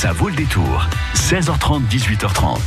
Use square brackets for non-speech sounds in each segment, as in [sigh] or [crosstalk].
Ça vaut le détour. 16h30, 18h30.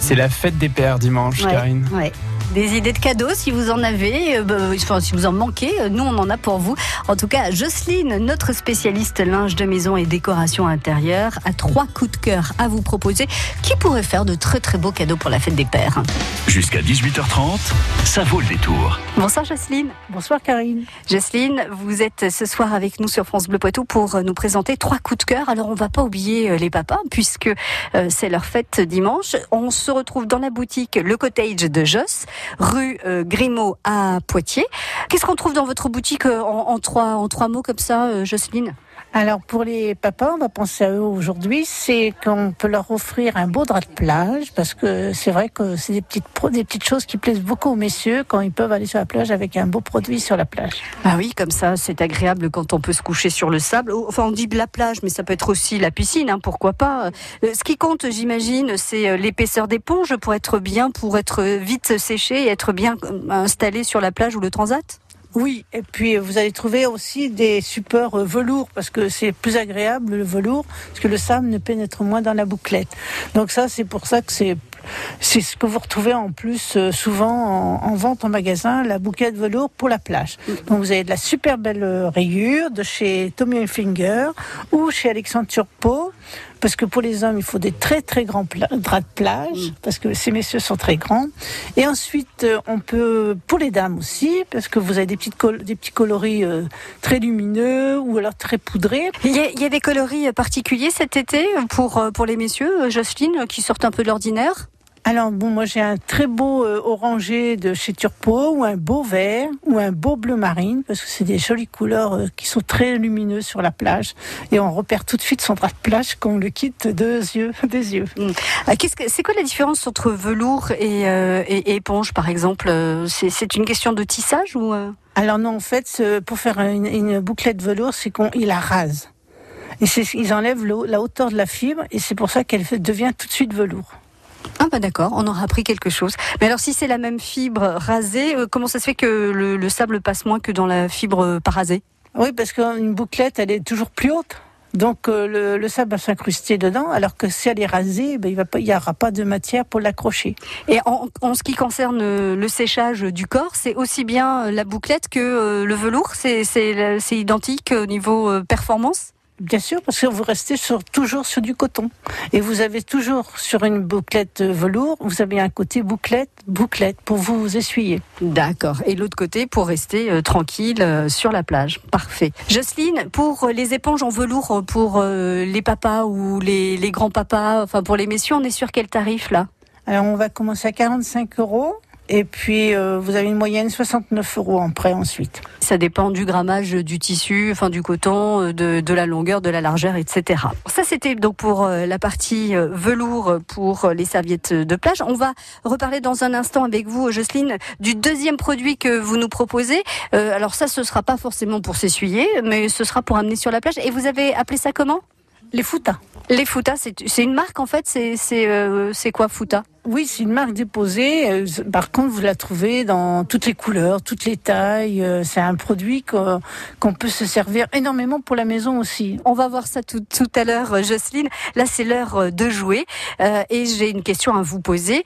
C'est la fête des pères dimanche, Ouais, Karine. ouais. Des idées de cadeaux, si vous en avez, euh, bah, enfin, si vous en manquez, euh, nous on en a pour vous. En tout cas, Jocelyne, notre spécialiste linge de maison et décoration intérieure, a trois coups de cœur à vous proposer qui pourraient faire de très très beaux cadeaux pour la fête des pères. Jusqu'à 18h30, ça vaut le détour. Bonsoir Jocelyne. Bonsoir Karine. Jocelyne, vous êtes ce soir avec nous sur France Bleu Poitou pour euh, nous présenter trois coups de cœur. Alors on va pas oublier euh, les papas puisque euh, c'est leur fête dimanche. On se retrouve dans la boutique Le Cottage de Joss, rue euh, Grimaud à Poitiers. Qu'est-ce qu'on trouve dans votre boutique euh, en, trois trois mots comme ça, euh, Jocelyne? Alors pour les papas, on va penser à eux aujourd'hui, c'est qu'on peut leur offrir un beau drap de plage parce que c'est vrai que c'est des petites choses qui plaisent beaucoup aux messieurs quand ils peuvent aller sur la plage avec un beau produit sur la plage. Ah oui, comme ça, c'est agréable quand on peut se coucher sur le sable. Enfin, on dit la plage, mais ça peut être aussi la piscine, hein, pourquoi pas. Euh, Ce qui compte, j'imagine, c'est euh, l'épaisseur d'éponge pour être bien, pour être vite séché et être bien euh, installé sur la plage ou le transat. Oui, et puis euh, vous allez trouver aussi des supports euh, velours parce que c'est plus agréable le velours parce que le sable ne pénètre moins dans la bouclette. Donc ça, c'est pour ça que c'est c'est ce que vous retrouvez en plus euh, souvent en, en vente en magasin, la bouquette velours pour la plage. Donc vous avez de la super belle euh, rayure de chez Tommy Hilfiger ou chez Alexandre Turpot. Parce que pour les hommes, il faut des très très grands pla- draps de plage, parce que ces messieurs sont très grands. Et ensuite, euh, on peut, pour les dames aussi, parce que vous avez des, petites col- des petits coloris euh, très lumineux ou alors très poudrés. Il y, a, il y a des coloris particuliers cet été pour, euh, pour les messieurs, euh, Jocelyne, qui sortent un peu de l'ordinaire? Alors bon, moi j'ai un très beau euh, orangé de chez Turpot, ou un beau vert, ou un beau bleu marine, parce que c'est des jolies couleurs euh, qui sont très lumineuses sur la plage. Et on repère tout de suite son drap de plage quand on le quitte deux yeux, [laughs] des yeux. Ah, qu'est-ce que- C'est quoi la différence entre velours et, euh, éponge, par exemple Euh, C'est une question de tissage ou euh? Alors non, en fait, pour faire une, une bouclette velours, c'est qu'on il la rase. Et c'est, ils enlèvent la hauteur de la fibre, et c'est pour ça qu'elle devient tout de suite velours. Ah bah d'accord, on aura appris quelque chose. Mais alors si c'est la même fibre rasée, euh, comment ça se fait que le, le sable passe moins que dans la fibre euh, pas rasée? Oui, parce qu'une bouclette, elle est toujours plus haute. Donc euh, le, le sable va s'incruster dedans, alors que si elle est rasée, ben, il n'y aura pas de matière pour l'accrocher. Et en, en ce qui concerne le séchage du corps, c'est aussi bien la bouclette que euh, le velours? C'est identique au niveau performance? Bien sûr, parce que vous restez sur, toujours sur du coton. Et vous avez toujours sur une bouclette velours, vous avez un côté bouclette, bouclette, pour vous, essuyer. D'accord. Et l'autre côté pour rester euh, tranquille euh, sur la plage. Parfait. Jocelyne, pour euh, les éponges en velours pour euh, les papas ou les, les grands-papas, enfin pour les messieurs, on est sur quel tarif là? Alors on va commencer à 45 euros. Et puis, euh, vous avez une moyenne 69 euros en prêt ensuite. Ça dépend du grammage du tissu, enfin du coton, euh, de, de la longueur, de la largeur, etc. Ça, c'était donc pour euh, la partie euh, velours pour les serviettes de plage. On va reparler dans un instant avec vous, Jocelyne, du deuxième produit que vous nous proposez. Euh, alors ça, ce sera pas forcément pour s'essuyer, mais ce sera pour amener sur la plage. Et vous avez appelé ça comment? Les foutas. Les Fouta, c'est une marque en fait. C'est euh, c'est quoi Fouta Oui, c'est une marque déposée. Euh, Par contre, vous la trouvez dans toutes les couleurs, toutes les tailles. Euh, C'est un produit qu'on peut se servir énormément pour la maison aussi. On va voir ça tout, à l'heure, euh, Jocelyne. Là, c'est l'heure de jouer. Et j'ai une question à vous poser.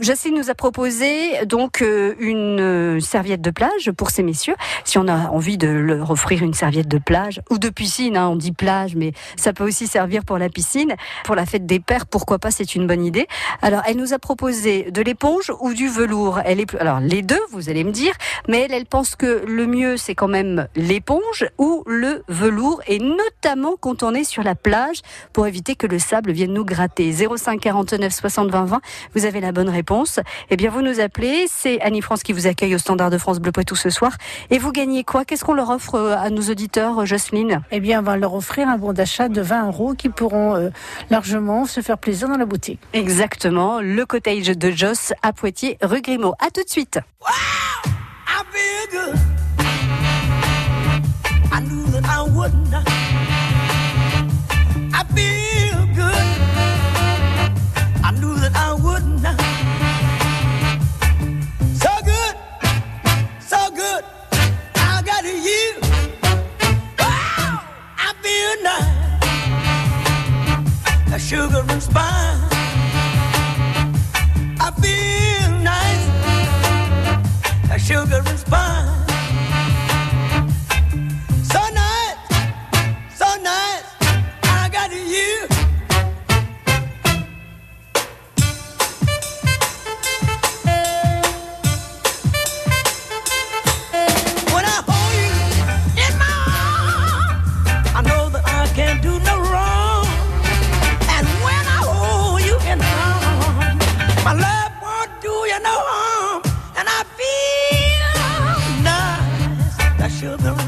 Jocelyne nous a proposé donc une serviette de plage pour ces messieurs. Si on a envie de leur offrir une serviette de plage ou de piscine, hein, on dit plage, mais ça peut aussi servir pour la piscine. Pour la fête des pères, pourquoi pas, c'est une bonne idée. Alors, elle nous a proposé de l'éponge ou du velours. Elle est plus... Alors, les deux, vous allez me dire, mais elle, elle pense que le mieux, c'est quand même l'éponge ou le velours, et notamment quand on est sur la plage, pour éviter que le sable vienne nous gratter. 05 49 60 20 20, vous avez la bonne réponse. Eh bien, vous nous appelez, c'est Annie France qui vous accueille au Standard de France Bleu Poitou ce soir, et vous gagnez quoi? Qu'est-ce qu'on leur offre euh, à nos auditeurs, Jocelyne? Eh bien, on va leur offrir un bon d'achat de 20 euros qui pourront euh, largement se faire plaisir dans la boutique. Exactement, le cottage de Joss à Poitiers, rue Grimaud. À tout de suite. Good. feel the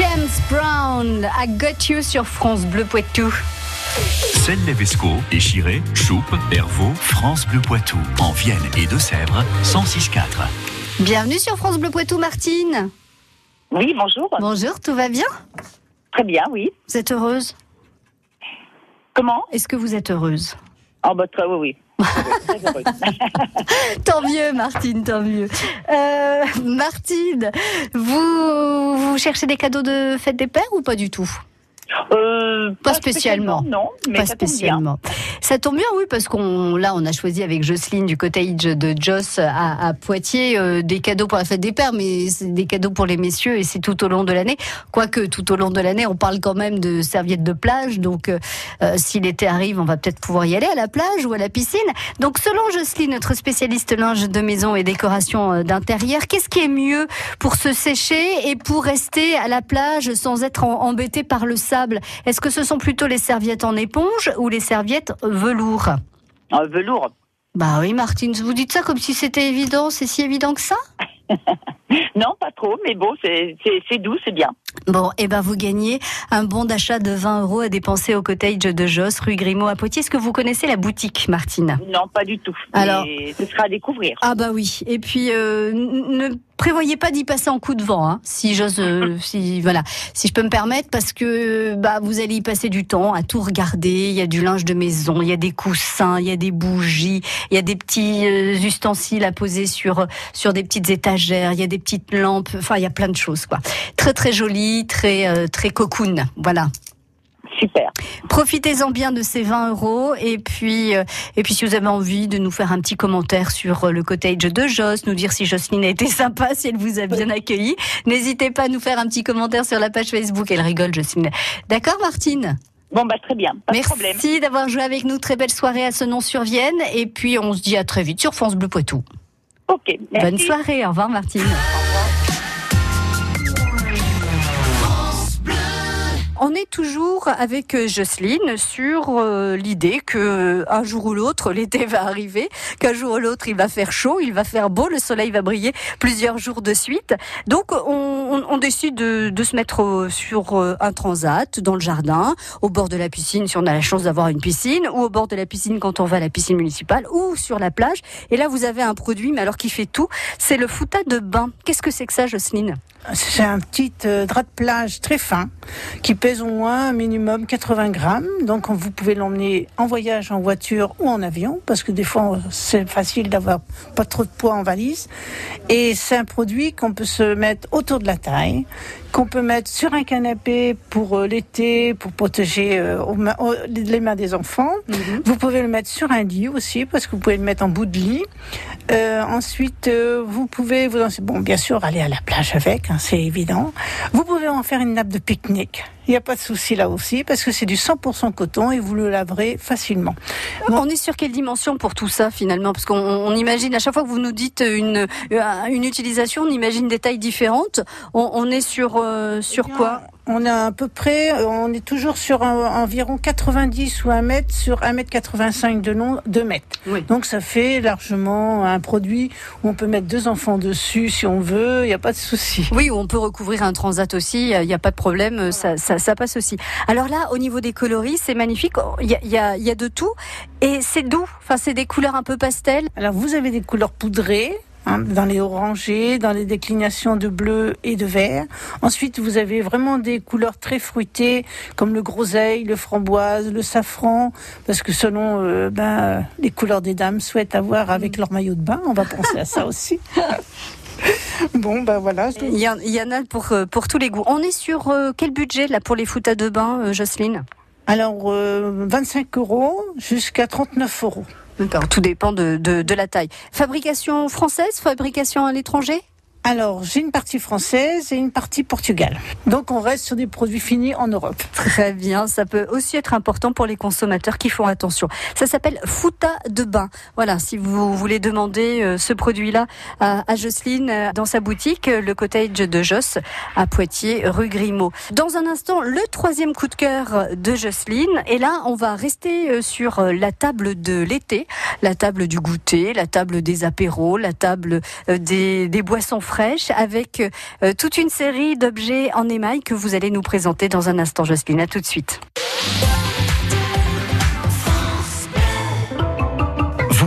James Brown, I Got You sur France Bleu Poitou. Celle Levesco, Échiré, Choupe, Hervaux, France Bleu Poitou. En Vienne et Deux-Sèvres, 106.4. Bienvenue sur France Bleu Poitou, Martine. Oui, bonjour. Bonjour, tout va bien? Très bien, oui. Vous êtes heureuse? Comment? Est-ce que vous êtes heureuse? Oh, bah, très, oui, oui. [laughs] Tant mieux, Martine, tant mieux. Euh, Martine, vous, vous cherchez des cadeaux de fête des pères ou pas du tout? Euh, Pas spécialement. Non, mais Pas ça tombe bien. spécialement. Ça tombe bien, oui, parce qu'on là, on a choisi avec Jocelyne du cottage de Joss à, à Poitiers euh, des cadeaux pour la fête des pères, mais des cadeaux pour les messieurs et c'est tout au long de l'année. Quoique tout au long de l'année, on parle quand même de serviettes de plage, donc euh, si l'été arrive, on va peut-être pouvoir y aller à la plage ou à la piscine. Donc selon Jocelyne, notre spécialiste linge de maison et décoration d'intérieur, qu'est-ce qui est mieux pour se sécher et pour rester à la plage sans être embêté par le sable? Est-ce que ce sont plutôt les serviettes en éponge ou les serviettes velours Euh, velours. Bah oui, Martine, vous dites ça comme si c'était évident. C'est si évident que ça? [laughs] Non, pas trop, mais bon, c'est doux, c'est bien. Bon, et ben vous gagnez un bon d'achat de 20 euros à dépenser au cottage de Joss, rue Grimaud à Poitiers. Est-ce que vous connaissez la boutique, Martine? Non, pas du tout. Alors- Mais ce sera à découvrir. Ah bah oui. Et puis euh, ne prévoyez pas d'y passer en coup de vent, hein, si j'ose, euh, [laughs] si voilà, si je peux me permettre, parce que bah vous allez y passer du temps à tout regarder. Il y a du linge de maison, il y a des coussins, il y a des bougies, il y a des petits euh, ustensiles à poser sur sur des petites étagères, il y a des petites lampes. Enfin, il y a plein de choses quoi. Très très joli, très euh, très cocoon. Voilà. Super. Profitez-en bien de ces 20 euros et puis euh, et puis si vous avez envie de nous faire un petit commentaire sur euh, le cottage de Joss, nous dire si Jocelyne a été [laughs] sympa, si elle vous a bien accueilli, n'hésitez pas à nous faire un petit commentaire sur la page Facebook. Elle rigole, Jocelyne. D'accord, Martine? Bon, bah, très bien. Pas de problème. Merci d'avoir joué avec nous. Très belle soirée à ce nom sur Vienne et puis on se dit à très vite sur France Bleu Poitou. Ok. Merci. Bonne soirée. Au revoir, Martine. On est toujours avec euh, Jocelyne sur euh, l'idée que euh, un jour ou l'autre [laughs] l'été va arriver, qu'un jour ou l'autre il va faire chaud, il va faire beau, le soleil va briller plusieurs jours de suite. Donc on, on- on décide de, de se mettre sur un transat dans le jardin, au bord de la piscine si on a la chance d'avoir une piscine, ou au bord de la piscine quand on va à la piscine municipale, ou sur la plage. Et là vous avez un produit, mais alors qui fait tout, c'est le fouta de bain. Qu'est-ce que c'est que ça, Jocelyne? C'est un petit euh, drap de plage très fin qui pèse au moins un minimum 80 grammes. Donc vous pouvez l'emmener en voyage, en voiture ou en avion, parce que des fois c'est facile d'avoir pas trop de poids en valise. Et c'est un produit qu'on peut se mettre autour de la taille, qu'on peut mettre sur un canapé pour euh, l'été, pour protéger euh, les mains des enfants. Vous pouvez le mettre sur un lit aussi, parce que vous pouvez le mettre en bout de lit. Euh, ensuite, euh, vous pouvez, vous, bon, bien sûr, aller à la plage avec, hein, c'est évident. Vous pouvez en faire une nappe de pique-nique. Il n'y a pas de souci là aussi, parce que c'est du 100% coton et vous le laverez facilement. On est sur quelle dimension pour tout ça finalement? Parce qu'on on imagine à chaque fois que vous nous dites une, euh, une utilisation, on imagine des tailles différentes. On, on est sur, euh, sur Eh bien, quoi? On a à peu près, euh, on est toujours sur un- environ 90 ou 1 mètre sur 1 mètre 85 de long, 2 mètres. Oui. Donc ça fait largement un produit où on peut mettre deux enfants dessus si on veut, il n'y a pas de souci. Oui, on peut recouvrir un transat aussi, il n'y a pas de problème, ça, ça, ça passe aussi. Alors là, au niveau des coloris, c'est magnifique, il y a, il y, a, il y a de tout et c'est doux, enfin, c'est des couleurs un peu pastel. Alors vous avez des couleurs poudrées. Hein, dans les orangés, dans les déclinations de bleu et de vert. Ensuite, vous avez vraiment des couleurs très fruitées, comme le groseille, le framboise, le safran, parce que selon euh, ben, les couleurs des dames souhaitent avoir avec leur maillot de bain, on va penser à ça aussi. [laughs] bon, ben voilà. Il y, en, a pour, euh, pour tous les goûts. On est sur euh, quel budget là pour les foutas de bain, euh, Jocelyne? Alors, euh, 25 euros jusqu'à 39 euros. D'accord, tout dépend de, de, de la taille. Fabrication française, fabrication à l'étranger? Alors, j'ai une partie française et une partie Portugal. Donc, on reste sur des produits finis en Europe. Très bien, ça peut aussi être important pour les consommateurs qui font attention. Ça s'appelle Fouta de bain. Voilà, si vous voulez demander euh, ce produit-là à, Jocelyne euh, dans sa boutique, euh, le cottage de Joss à Poitiers, rue Grimaud. Dans un instant, le troisième coup de cœur de Jocelyne. Et là, on va rester sur la table de l'été, la table du goûter, la table des apéros, la table des, des boissons avec euh, toute une série d'objets en émail que vous allez nous présenter dans un instant, Jocelyne. À tout de suite.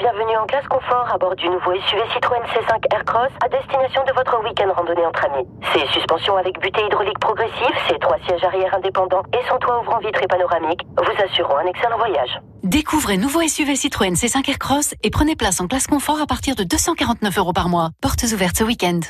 bienvenue en classe confort à bord du nouveau SUV Citroën C5 Aircross à destination de votre week-end randonnée entre amis. Ses suspensions avec butée hydraulique progressive, ses trois sièges arrière indépendants et son toit ouvrant vitré panoramique vous assureront un excellent voyage. Découvrez nouveau SUV Citroën C5 Aircross et prenez place en classe confort à partir de 249 euros par mois. Portes ouvertes ce week-end.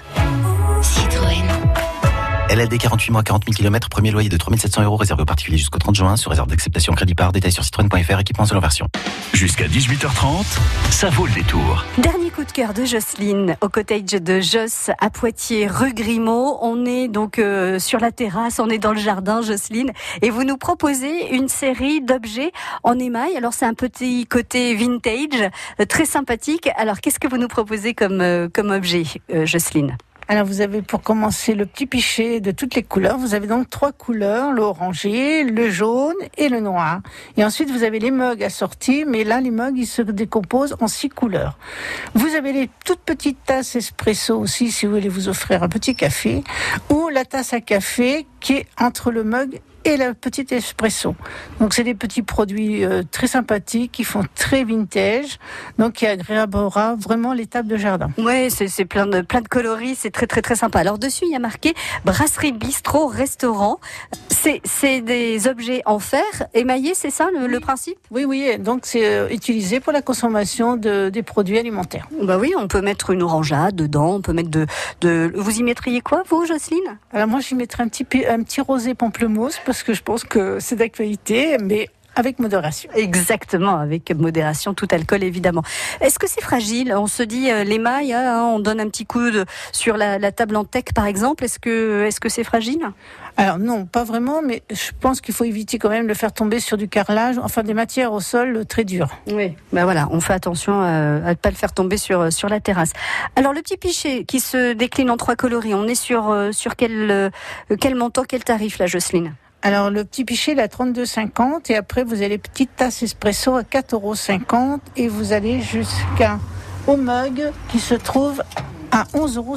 LLD 48 mois, 40 000 km, premier loyer de 3700 euros réservé aux particuliers jusqu'au 30 juin, sur réserve d'acceptation crédit par, détail sur citroën.fr, équipement selon version. Jusqu'à 18h30, ça vaut le détour. Dernier coup de cœur de Jocelyne au cottage de Joss à Poitiers, rue Grimaud. On est donc euh, sur la terrasse, on est dans le jardin, Jocelyne, et vous nous proposez une série d'objets en émail. Alors c'est un petit côté vintage, euh, très sympathique. Alors qu'est-ce que vous nous proposez comme, euh, comme objet, euh, Jocelyne? Alors vous avez pour commencer le petit pichet de toutes les couleurs. Vous avez donc trois couleurs, l'orangé, le jaune et le noir. Et ensuite vous avez les mugs assortis, mais là les mugs ils se décomposent en six couleurs. Vous avez les toutes petites tasses espresso aussi si vous voulez vous offrir un petit café, ou la tasse à café qui est entre le mug et la petite espresso. Donc c'est des petits produits euh, très sympathiques qui font très vintage, donc qui agréabera vraiment les tables de jardin. Ouais, c'est plein de plein de coloris, c'est très très très sympa. Alors dessus il y a marqué brasserie bistrot restaurant. C'est c'est des objets en fer émaillés, c'est ça le, le principe? Oui, oui, donc c'est euh, utilisé pour la consommation de, des produits alimentaires. Bah oui, on peut mettre une orangeade dedans, on peut mettre de de. Vous y mettriez quoi vous, Jocelyne? Alors moi, j'y mettrais un petit, un petit rosé pamplemousse parce que je pense que c'est d'actualité, mais avec modération. Exactement, avec modération, tout alcool évidemment. Est-ce que c'est fragile? On se dit euh, l'émail, hein, on donne un petit coup de, sur la, la table en tech par exemple. Est-ce que est-ce que c'est fragile? Alors non, pas vraiment, mais je pense qu'il faut éviter quand même de le faire tomber sur du carrelage, enfin des matières au sol euh, très dures. Oui. Ben voilà, on fait attention euh, à ne pas le faire tomber sur sur la terrasse. Alors le petit pichet qui se décline en trois coloris, on est sur euh, sur quel euh, quel montant, quel tarif là, Jocelyne? Alors le petit pichet, il est à 32,50 et après vous avez les petites tasses espresso à 4,50 euros et vous allez jusqu'à au mug qui se trouve à 11,50 euros.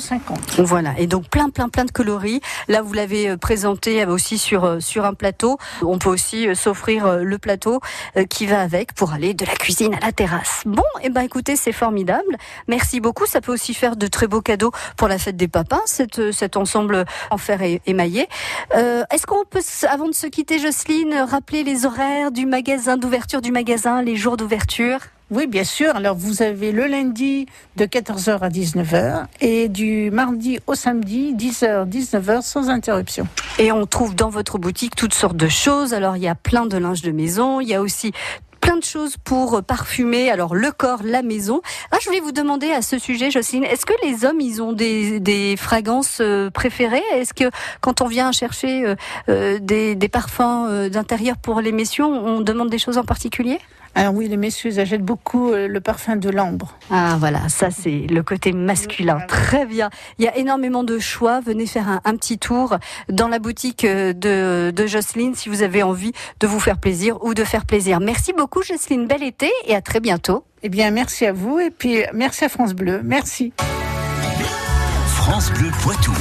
Voilà, et donc plein, plein, plein de coloris. Là, vous l'avez euh, présenté aussi sur, euh, sur un plateau. On peut aussi euh, s'offrir euh, le plateau euh, qui va avec pour aller de la cuisine à la terrasse. Bon, et ben écoutez, c'est formidable. Merci beaucoup. Ça peut aussi faire de très beaux cadeaux pour la fête des papins, cet, euh, cet ensemble en fer émaillé. Euh, Est-ce qu'on peut, avant de se quitter, Jocelyne, rappeler les horaires du magasin, d'ouverture du magasin, les jours d'ouverture? Oui, bien sûr. Alors vous avez le lundi de 14h à 19h et du mardi au samedi 10h, 19h sans interruption. Et on trouve dans votre boutique toutes sortes de choses. Alors il y a plein de linge de maison, il y a aussi plein de choses pour parfumer, alors le corps, la maison. Ah, je voulais vous demander à ce sujet, Jocelyne, est-ce que les hommes, ils ont des, des fragrances euh, préférées? Est-ce que quand on vient chercher euh, euh, des, des parfums d'intérieur pour les messieurs, on demande des choses en particulier? Alors oui, les messieurs ils achètent beaucoup euh, le parfum de l'ambre. Ah voilà, ça c'est le côté masculin. Très bien. Il y a énormément de choix. Venez faire un, un petit tour dans la boutique euh, de, de Jocelyne si vous avez envie de vous faire plaisir ou de faire plaisir. Merci beaucoup Jocelyne, bel été et à très bientôt. Eh bien, merci à vous et puis merci à France Bleu. Merci. France Bleu Poitou.